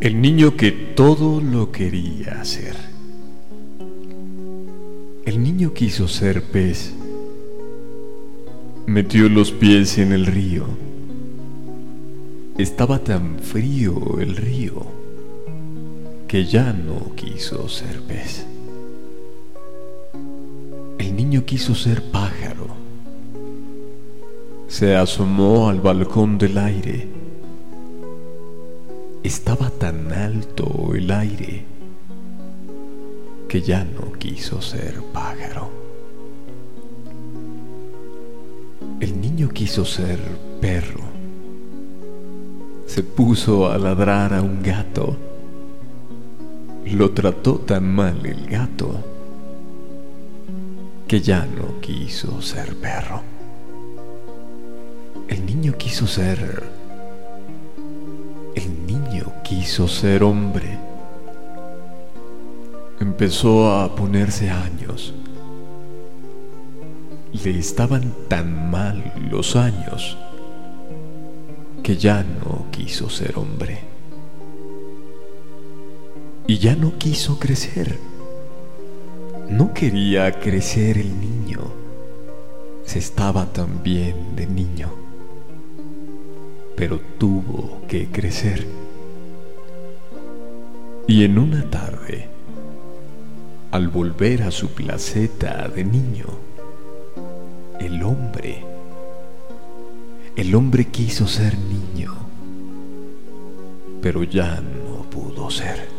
El niño que todo lo quería hacer. El niño quiso ser pez. Metió los pies en el río. Estaba tan frío el río que ya no quiso ser pez. El niño quiso ser pájaro. Se asomó al balcón del aire estaba tan alto el aire que ya no quiso ser pájaro. El niño quiso ser perro. Se puso a ladrar a un gato. Lo trató tan mal el gato que ya no quiso ser perro. El niño quiso ser quiso ser hombre. Empezó a ponerse años. Le estaban tan mal los años que ya no quiso ser hombre. Y ya no quiso crecer. No quería crecer el niño. Se estaba tan bien de niño. Pero tuvo que crecer. Y en una tarde, al volver a su placeta de niño, el hombre, el hombre quiso ser niño, pero ya no pudo ser.